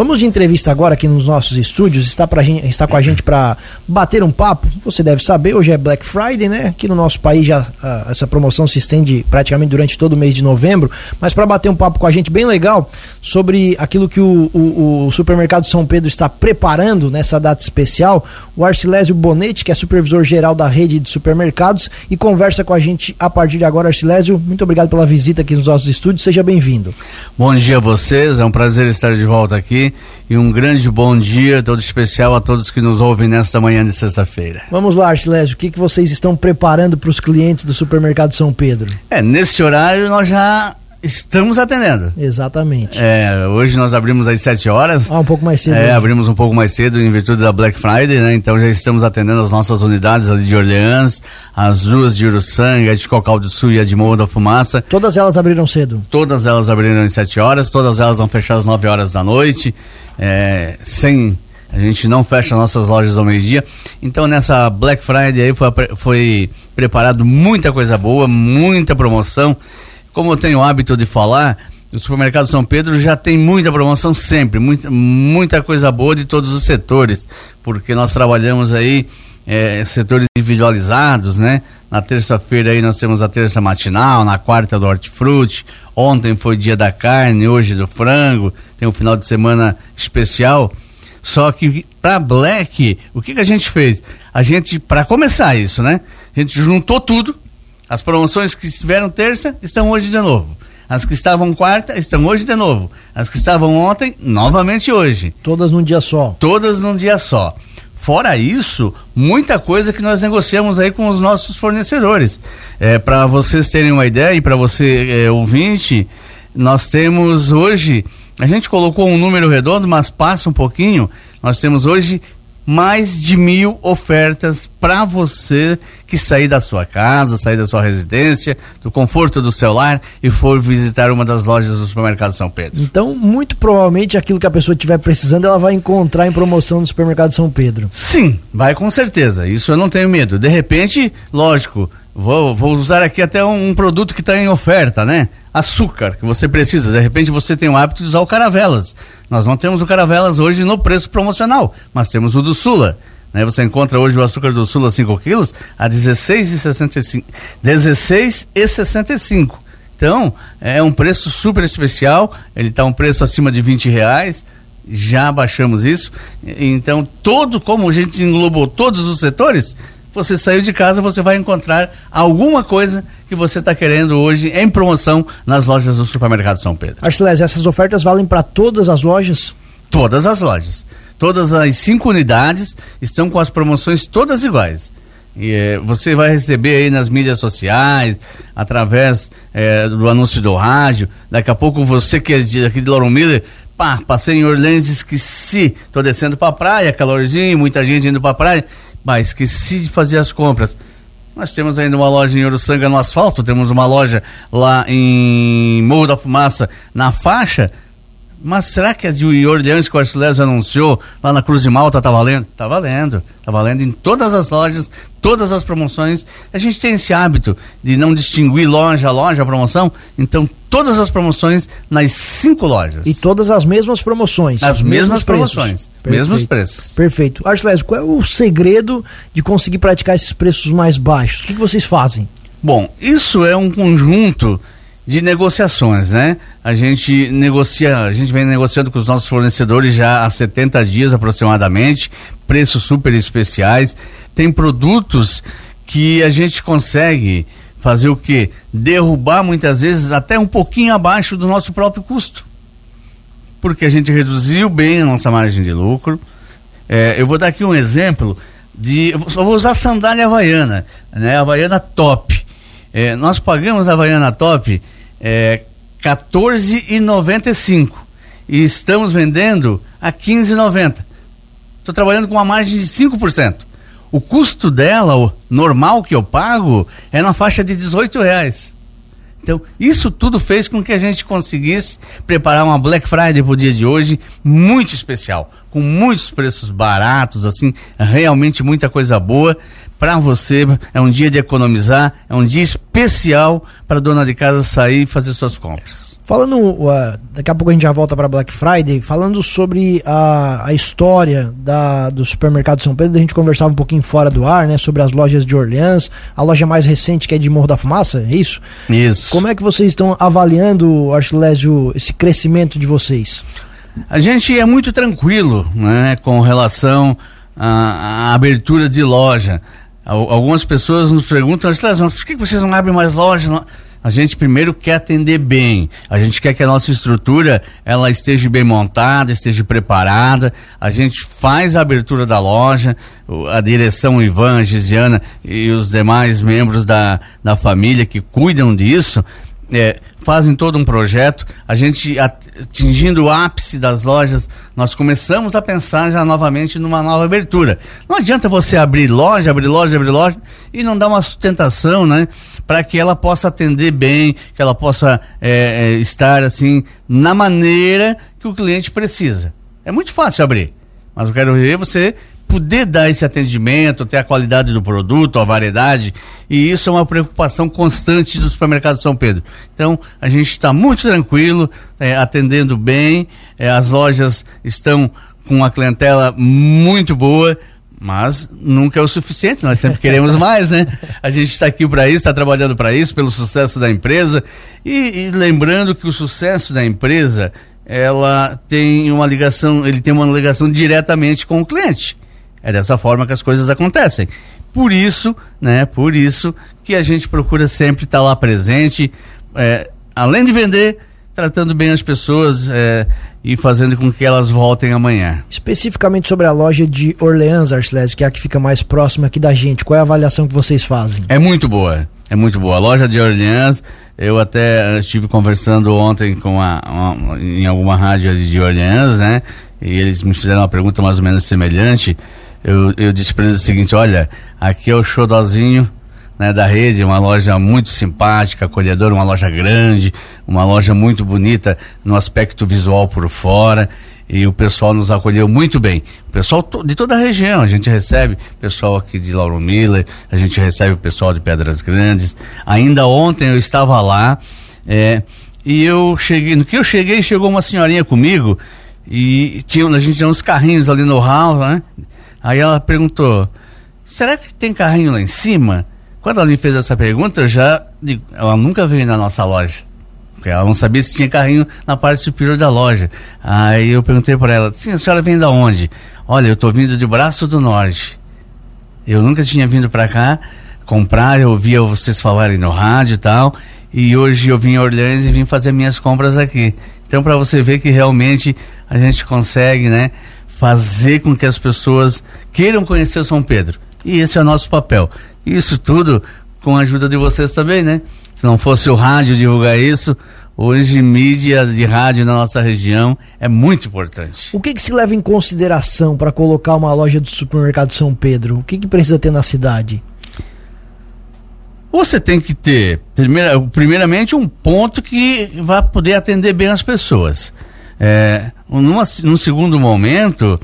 Vamos de entrevista agora aqui nos nossos estúdios. Está, pra está com a gente para bater um papo. Você deve saber, hoje é Black Friday, né? Aqui no nosso país já uh, essa promoção se estende praticamente durante todo o mês de novembro. Mas para bater um papo com a gente bem legal sobre aquilo que o, o, o supermercado São Pedro está preparando nessa data especial, o Arcilésio Bonetti, que é supervisor geral da rede de supermercados, e conversa com a gente a partir de agora. Arcilésio, muito obrigado pela visita aqui nos nossos estúdios. Seja bem-vindo. Bom dia a vocês, é um prazer estar de volta aqui e um grande bom dia todo especial a todos que nos ouvem nesta manhã de sexta-feira. Vamos lá, Arcilésio, o que, que vocês estão preparando para os clientes do supermercado São Pedro? É, nesse horário nós já Estamos atendendo. Exatamente. É, hoje nós abrimos às 7 horas. Ah, um pouco mais cedo. É, abrimos um pouco mais cedo em virtude da Black Friday, né? Então já estamos atendendo as nossas unidades ali de Orleans, as duas de Uruçanga, de Cocal do Sul e a de Morro da Fumaça. Todas elas abriram cedo? Todas elas abriram às 7 horas, todas elas vão fechar às 9 horas da noite, é, sem... A gente não fecha nossas lojas ao meio-dia. Então nessa Black Friday aí foi, foi preparado muita coisa boa, muita promoção como eu tenho o hábito de falar, o supermercado São Pedro já tem muita promoção sempre, muita, muita coisa boa de todos os setores, porque nós trabalhamos aí é, setores individualizados, né? Na terça-feira aí nós temos a terça matinal, na quarta do hortifruti, ontem foi dia da carne, hoje do frango, tem um final de semana especial. Só que para Black, o que, que a gente fez? A gente, para começar isso, né? A gente juntou tudo, as promoções que estiveram terça estão hoje de novo. As que estavam quarta estão hoje de novo. As que estavam ontem, novamente hoje. Todas num dia só. Todas num dia só. Fora isso, muita coisa que nós negociamos aí com os nossos fornecedores. É, para vocês terem uma ideia e para você é, ouvinte, nós temos hoje, a gente colocou um número redondo, mas passa um pouquinho. Nós temos hoje mais de mil ofertas para você que sair da sua casa, sair da sua residência, do conforto do seu lar e for visitar uma das lojas do supermercado São Pedro. Então, muito provavelmente aquilo que a pessoa estiver precisando, ela vai encontrar em promoção no supermercado São Pedro. Sim, vai com certeza. Isso eu não tenho medo. De repente, lógico, Vou, vou usar aqui até um, um produto que está em oferta, né? Açúcar, que você precisa. De repente você tem o hábito de usar o Caravelas. Nós não temos o Caravelas hoje no preço promocional, mas temos o do Sula. Né? Você encontra hoje o açúcar do Sula 5 quilos a R$16,65. 16,65. Então, é um preço super especial. Ele está um preço acima de 20 reais já baixamos isso. Então, todo, como a gente englobou todos os setores, você saiu de casa, você vai encontrar alguma coisa que você está querendo hoje em promoção nas lojas do supermercado São Pedro. Arcelés, essas ofertas valem para todas as lojas? Todas as lojas. Todas as cinco unidades estão com as promoções todas iguais. E, eh, você vai receber aí nas mídias sociais, através eh, do anúncio do rádio. Daqui a pouco você que é de, aqui de Lauro Miller, pá, passei em Orleans, esqueci, tô descendo pra praia, calorzinho, muita gente indo pra praia mas esqueci de fazer as compras. Nós temos ainda uma loja em Uruçanga no asfalto, temos uma loja lá em Morro da Fumaça na faixa. Mas será que a de Orleans que o Arcelés anunciou lá na Cruz de Malta tá valendo? Tá valendo. Tá valendo em todas as lojas, todas as promoções. A gente tem esse hábito de não distinguir loja a loja, promoção. Então, todas as promoções nas cinco lojas. E todas as mesmas promoções. As mesmas promoções. Mesmos preços. Perfeito. Arcelés, qual é o segredo de conseguir praticar esses preços mais baixos? O que, que vocês fazem? Bom, isso é um conjunto de negociações, né? A gente negocia, a gente vem negociando com os nossos fornecedores já há 70 dias aproximadamente, preços super especiais. Tem produtos que a gente consegue fazer o quê? Derrubar muitas vezes até um pouquinho abaixo do nosso próprio custo. Porque a gente reduziu bem a nossa margem de lucro. É, eu vou dar aqui um exemplo de. Só vou usar sandália havaiana, né? Havaiana top. É, nós pagamos a Havaiana Top é, 14,95 e estamos vendendo a 15,90. Estou trabalhando com uma margem de 5%. O custo dela, o normal que eu pago, é na faixa de 18 reais. Então, isso tudo fez com que a gente conseguisse preparar uma Black Friday para o dia de hoje muito especial, com muitos preços baratos, assim, realmente muita coisa boa para você. É um dia de economizar, é um dia especial para dona de casa sair e fazer suas compras. Falando, uh, daqui a pouco a gente já volta para Black Friday, falando sobre a, a história da, do supermercado São Pedro, a gente conversava um pouquinho fora do ar, né, sobre as lojas de Orleans, a loja mais recente que é de Morro da Fumaça, é isso? Isso. Como é que vocês estão avaliando, Archilésio, esse crescimento de vocês? A gente é muito tranquilo, né, com relação à, à abertura de loja. Algumas pessoas nos perguntam, por que vocês não abrem mais lojas? A gente primeiro quer atender bem. A gente quer que a nossa estrutura ela esteja bem montada, esteja preparada. A gente faz a abertura da loja, a direção Ivan, a Gisiana e os demais membros da, da família que cuidam disso é, fazem todo um projeto. A gente, atingindo o ápice das lojas, nós começamos a pensar já novamente numa nova abertura. Não adianta você abrir loja, abrir loja, abrir loja e não dar uma sustentação, né? Para que ela possa atender bem, que ela possa é, estar assim na maneira que o cliente precisa. É muito fácil abrir, mas eu quero ver você poder dar esse atendimento, ter a qualidade do produto, a variedade, e isso é uma preocupação constante do supermercado São Pedro. Então, a gente está muito tranquilo, é, atendendo bem, é, as lojas estão com uma clientela muito boa, mas nunca é o suficiente, nós sempre queremos mais, né? A gente está aqui para isso, está trabalhando para isso, pelo sucesso da empresa. E, e, lembrando que o sucesso da empresa, ela tem uma ligação, ele tem uma ligação diretamente com o cliente. É dessa forma que as coisas acontecem. Por isso, né? Por isso que a gente procura sempre estar lá presente, é, além de vender, tratando bem as pessoas é, e fazendo com que elas voltem amanhã. Especificamente sobre a loja de Orleans, Arcelés, que é a que fica mais próxima aqui da gente, qual é a avaliação que vocês fazem? É muito boa, é muito boa. A loja de Orleans, eu até estive conversando ontem com a, uma, em alguma rádio de Orleans, né? E eles me fizeram uma pergunta mais ou menos semelhante eu, eu disse para eles o seguinte: olha, aqui é o Xodozinho né, da rede, uma loja muito simpática, acolhedora, uma loja grande, uma loja muito bonita no aspecto visual por fora. E o pessoal nos acolheu muito bem. O pessoal de toda a região, a gente recebe pessoal aqui de Lauro Miller, a gente recebe o pessoal de Pedras Grandes. Ainda ontem eu estava lá, é, e eu cheguei, no que eu cheguei, chegou uma senhorinha comigo, e tinha, a gente tinha uns carrinhos ali no hall, né? Aí ela perguntou: será que tem carrinho lá em cima? Quando ela me fez essa pergunta, eu já ela nunca veio na nossa loja. Porque ela não sabia se tinha carrinho na parte superior da loja. Aí eu perguntei para ela: sim, a senhora vem da onde? Olha, eu estou vindo de Braço do Norte. Eu nunca tinha vindo para cá comprar, eu ouvia vocês falarem no rádio e tal. E hoje eu vim a Orleans e vim fazer minhas compras aqui. Então, para você ver que realmente a gente consegue, né? Fazer com que as pessoas queiram conhecer o São Pedro. E esse é o nosso papel. Isso tudo com a ajuda de vocês também, né? Se não fosse o rádio divulgar isso, hoje mídia de rádio na nossa região é muito importante. O que, que se leva em consideração para colocar uma loja do supermercado São Pedro? O que, que precisa ter na cidade? Você tem que ter, primeira, primeiramente, um ponto que vai poder atender bem as pessoas. É, numa, num segundo momento,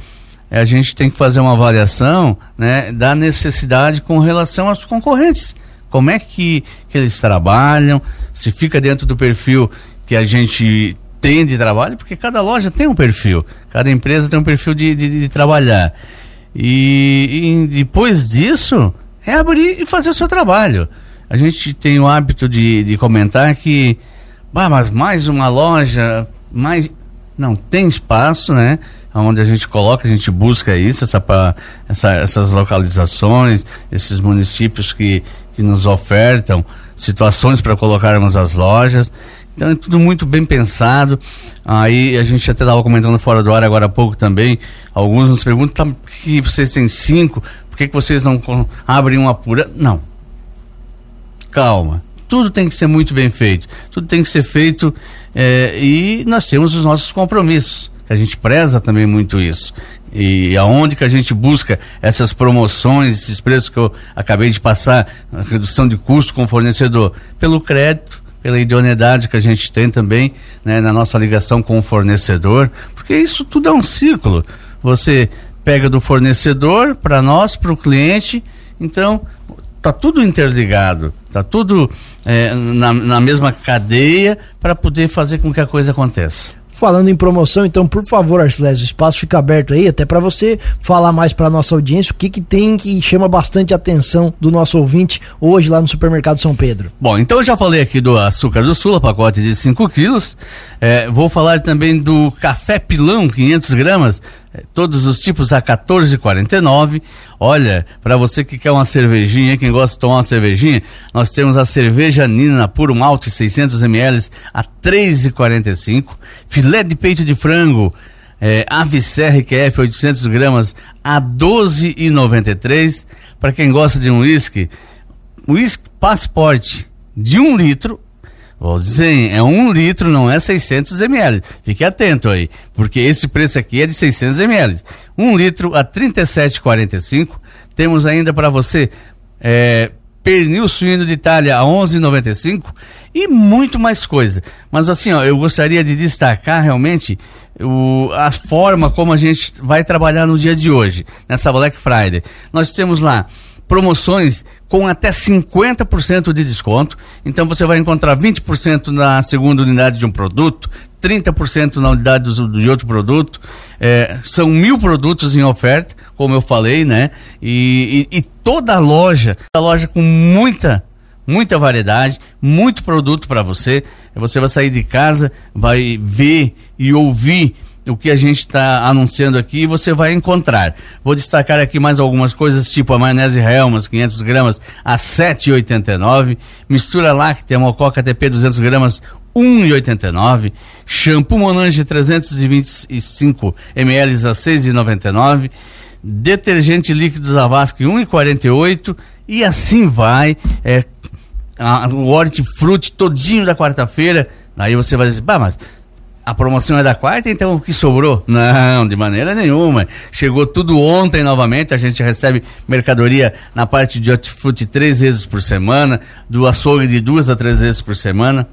a gente tem que fazer uma avaliação né, da necessidade com relação aos concorrentes. Como é que, que eles trabalham, se fica dentro do perfil que a gente tem de trabalho, porque cada loja tem um perfil, cada empresa tem um perfil de, de, de trabalhar. E, e, depois disso, é abrir e fazer o seu trabalho. A gente tem o hábito de, de comentar que, bah, mas mais uma loja, mais não tem espaço, né? Onde a gente coloca, a gente busca isso, essa, essa, essas localizações, esses municípios que, que nos ofertam situações para colocarmos as lojas. Então é tudo muito bem pensado. Aí a gente até estava comentando fora do ar agora há pouco também. Alguns nos perguntam tá, que vocês têm cinco, por que, que vocês não abrem uma pura? Não. Calma tudo tem que ser muito bem feito, tudo tem que ser feito é, e nós temos os nossos compromissos, que a gente preza também muito isso. E aonde que a gente busca essas promoções, esses preços que eu acabei de passar, redução de custo com o fornecedor, pelo crédito, pela idoneidade que a gente tem também né, na nossa ligação com o fornecedor, porque isso tudo é um ciclo. você pega do fornecedor para nós, para o cliente. Então, tá tudo interligado, tá tudo é, na, na mesma cadeia para poder fazer com que a coisa aconteça. Falando em promoção, então, por favor, Arcelésio, o espaço fica aberto aí, até para você falar mais para nossa audiência o que, que tem que chama bastante atenção do nosso ouvinte hoje lá no supermercado São Pedro. Bom, então eu já falei aqui do açúcar do sul, pacote de 5 quilos. É, vou falar também do café pilão, 500 gramas, todos os tipos a 14,49. Olha, para você que quer uma cervejinha, quem gosta de tomar uma cervejinha, nós temos a cerveja Nina puro malte 600 ml a 3,45. Filé de peito de frango é, ave serra QF 800 gramas a 12,93. Para quem gosta de um whisky, whisky passaporte de um litro Vou dizer, é um litro, não é 600 ml. Fique atento aí, porque esse preço aqui é de 600 ml. Um litro a 37,45. Temos ainda para você é, pernil suíno de Itália a 11,95 e muito mais coisa. Mas assim, ó, eu gostaria de destacar realmente o, a forma como a gente vai trabalhar no dia de hoje, nessa Black Friday. Nós temos lá promoções com até 50% de desconto. Então você vai encontrar 20% na segunda unidade de um produto, 30% na unidade do, de outro produto. É, são mil produtos em oferta, como eu falei, né? E, e, e toda a loja, a loja com muita muita variedade, muito produto para você. Você vai sair de casa, vai ver e ouvir o que a gente está anunciando aqui você vai encontrar. Vou destacar aqui mais algumas coisas, tipo a maionese Helmas, 500 gramas, a 7,89. Mistura láctea, mococa TP, 200 gramas, 1,89. Shampoo Monange 325 ml a 6,99. Detergente líquido Zavascki 1,48. E assim vai. É, a, o hortifruti todinho da quarta-feira. Aí você vai dizer, bah, mas a promoção é da quarta, então o que sobrou? Não, de maneira nenhuma. Chegou tudo ontem novamente, a gente recebe mercadoria na parte de hortifruti três vezes por semana, do açougue de duas a três vezes por semana.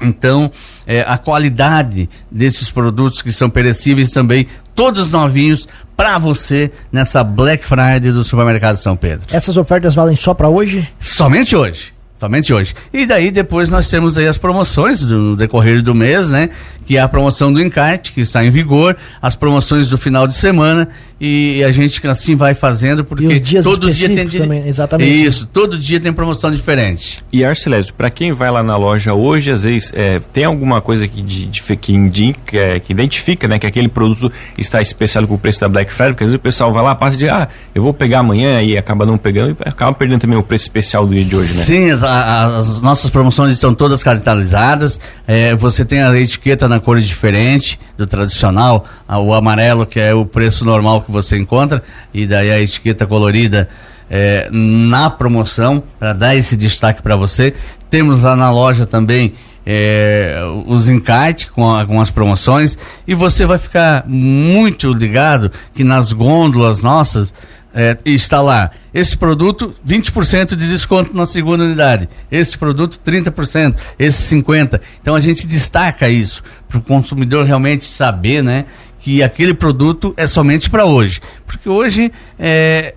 Então, é, a qualidade desses produtos que são perecíveis também, todos novinhos, para você nessa Black Friday do Supermercado São Pedro. Essas ofertas valem só para hoje? Somente hoje. Somente hoje. E daí depois nós temos aí as promoções do decorrer do mês, né? Que é a promoção do encarte, que está em vigor, as promoções do final de semana e a gente assim vai fazendo porque todo dia tem também, exatamente. Isso, todo dia tem promoção diferente. E Arcelésio, para quem vai lá na loja hoje, às vezes é, tem alguma coisa que, de, de, que indica, é, que identifica, né, que aquele produto está especial com o preço da Black Friday, porque às vezes o pessoal vai lá, passa de, ah, eu vou pegar amanhã e acaba não pegando e acaba perdendo também o preço especial do dia de hoje, né? Sim, a, as nossas promoções estão todas caracterizadas, é, você tem a etiqueta na cor diferente do tradicional, a, o amarelo que é o preço normal que você encontra e daí a etiqueta colorida é, na promoção para dar esse destaque para você. Temos lá na loja também é, os encartes com, a, com as promoções e você vai ficar muito ligado que nas gôndolas nossas é, está lá, esse produto 20% de desconto na segunda unidade, esse produto 30%, esse 50%. Então a gente destaca isso para o consumidor realmente saber, né? Que aquele produto é somente para hoje. Porque hoje é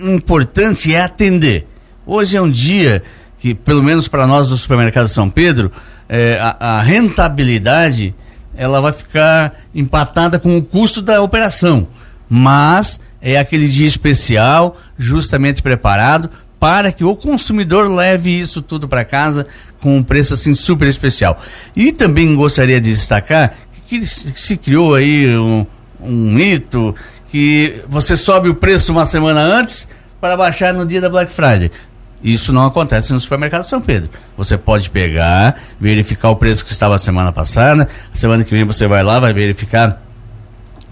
importante é atender. Hoje é um dia que, pelo menos para nós do supermercado São Pedro, é, a, a, rentabilidade ela vai ficar empatada com o custo da operação. Mas é aquele dia especial, justamente preparado para que o consumidor leve isso tudo para casa com um preço assim super especial. E também gostaria de destacar que se criou aí um, um mito que você sobe o preço uma semana antes para baixar no dia da Black Friday. Isso não acontece no supermercado São Pedro. Você pode pegar, verificar o preço que estava a semana passada, semana que vem você vai lá, vai verificar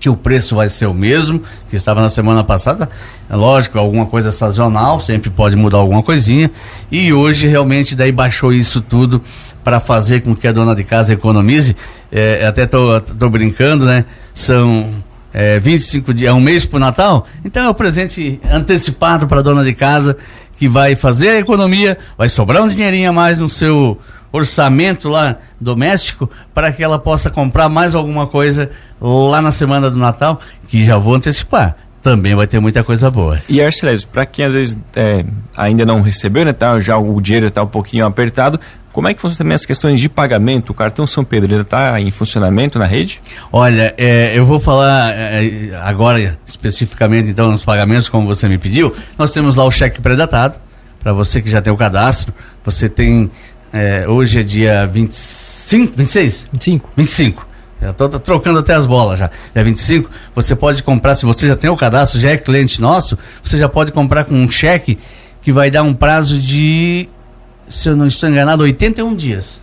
que o preço vai ser o mesmo que estava na semana passada. É lógico, alguma coisa sazonal, sempre pode mudar alguma coisinha. E hoje realmente daí baixou isso tudo para fazer com que a dona de casa economize. É, até tô, tô brincando, né? São é, 25 dias, é um mês para o Natal. Então é o presente antecipado para a dona de casa que vai fazer a economia, vai sobrar um dinheirinho a mais no seu orçamento lá doméstico para que ela possa comprar mais alguma coisa lá na semana do Natal, que já vou antecipar também vai ter muita coisa boa. E Arcelésio, para quem às vezes é, ainda não recebeu, né, tá, já o dinheiro está um pouquinho apertado, como é que funcionam também as questões de pagamento? O cartão São Pedro está em funcionamento na rede? Olha, é, eu vou falar é, agora especificamente então nos pagamentos, como você me pediu. Nós temos lá o cheque pré-datado, para você que já tem o cadastro. Você tem, é, hoje é dia 25, 26? 25. 25. Já estou trocando até as bolas já. Dia 25, você pode comprar, se você já tem o cadastro, já é cliente nosso, você já pode comprar com um cheque que vai dar um prazo de se eu não estou enganado, 81 dias.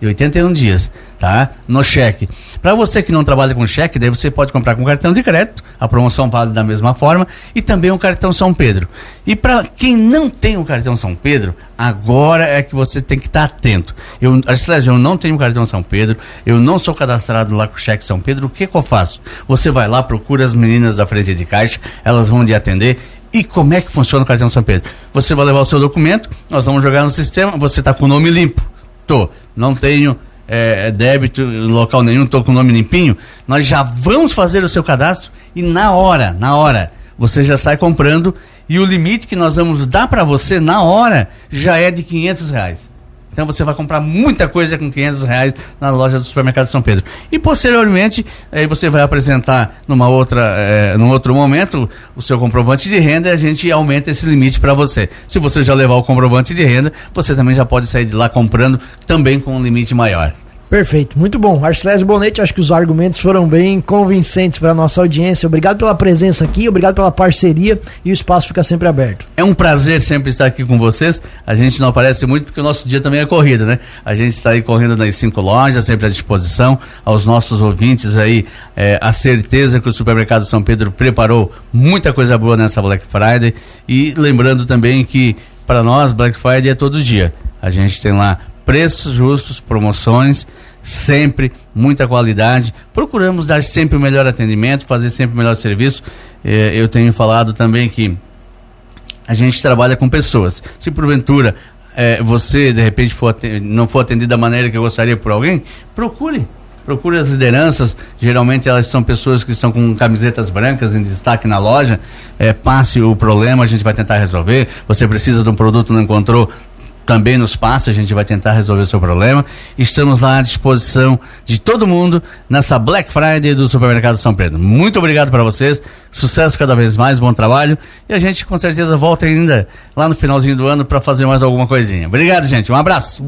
E 81 dias, tá? No cheque. Para você que não trabalha com cheque, daí você pode comprar com cartão de crédito, a promoção vale da mesma forma, e também o cartão São Pedro. E para quem não tem o cartão São Pedro, agora é que você tem que estar tá atento. Eu, Arcelésio, eu não tenho o cartão São Pedro, eu não sou cadastrado lá com o cheque São Pedro, o que, que eu faço? Você vai lá, procura as meninas da frente de caixa, elas vão lhe atender e como é que funciona o cartão São Pedro? Você vai levar o seu documento, nós vamos jogar no sistema, você está com o nome limpo. Não tenho é, débito em local nenhum, estou com o nome limpinho. Nós já vamos fazer o seu cadastro e na hora, na hora, você já sai comprando e o limite que nós vamos dar para você na hora já é de 500 reais. Então você vai comprar muita coisa com 500 reais na loja do supermercado São Pedro. E posteriormente, aí você vai apresentar numa outra, é, num outro momento o seu comprovante de renda e a gente aumenta esse limite para você. Se você já levar o comprovante de renda, você também já pode sair de lá comprando também com um limite maior. Perfeito, muito bom. Arcelésio Bonete, acho que os argumentos foram bem convincentes para nossa audiência. Obrigado pela presença aqui, obrigado pela parceria e o espaço fica sempre aberto. É um prazer sempre estar aqui com vocês. A gente não aparece muito porque o nosso dia também é corrida, né? A gente está aí correndo nas cinco lojas, sempre à disposição. Aos nossos ouvintes aí, é, a certeza que o Supermercado São Pedro preparou muita coisa boa nessa Black Friday. E lembrando também que para nós Black Friday é todo dia. A gente tem lá preços justos, promoções, sempre muita qualidade. Procuramos dar sempre o melhor atendimento, fazer sempre o melhor serviço. Eh, eu tenho falado também que a gente trabalha com pessoas. Se porventura eh, você de repente for não for atendido da maneira que eu gostaria por alguém, procure. Procure as lideranças, geralmente elas são pessoas que estão com camisetas brancas em destaque na loja. Eh, passe o problema, a gente vai tentar resolver. Você precisa de um produto, não encontrou, também nos passa, a gente vai tentar resolver o seu problema. Estamos lá à disposição de todo mundo nessa Black Friday do Supermercado São Pedro. Muito obrigado para vocês, sucesso cada vez mais, bom trabalho e a gente com certeza volta ainda lá no finalzinho do ano para fazer mais alguma coisinha. Obrigado, gente, um abraço.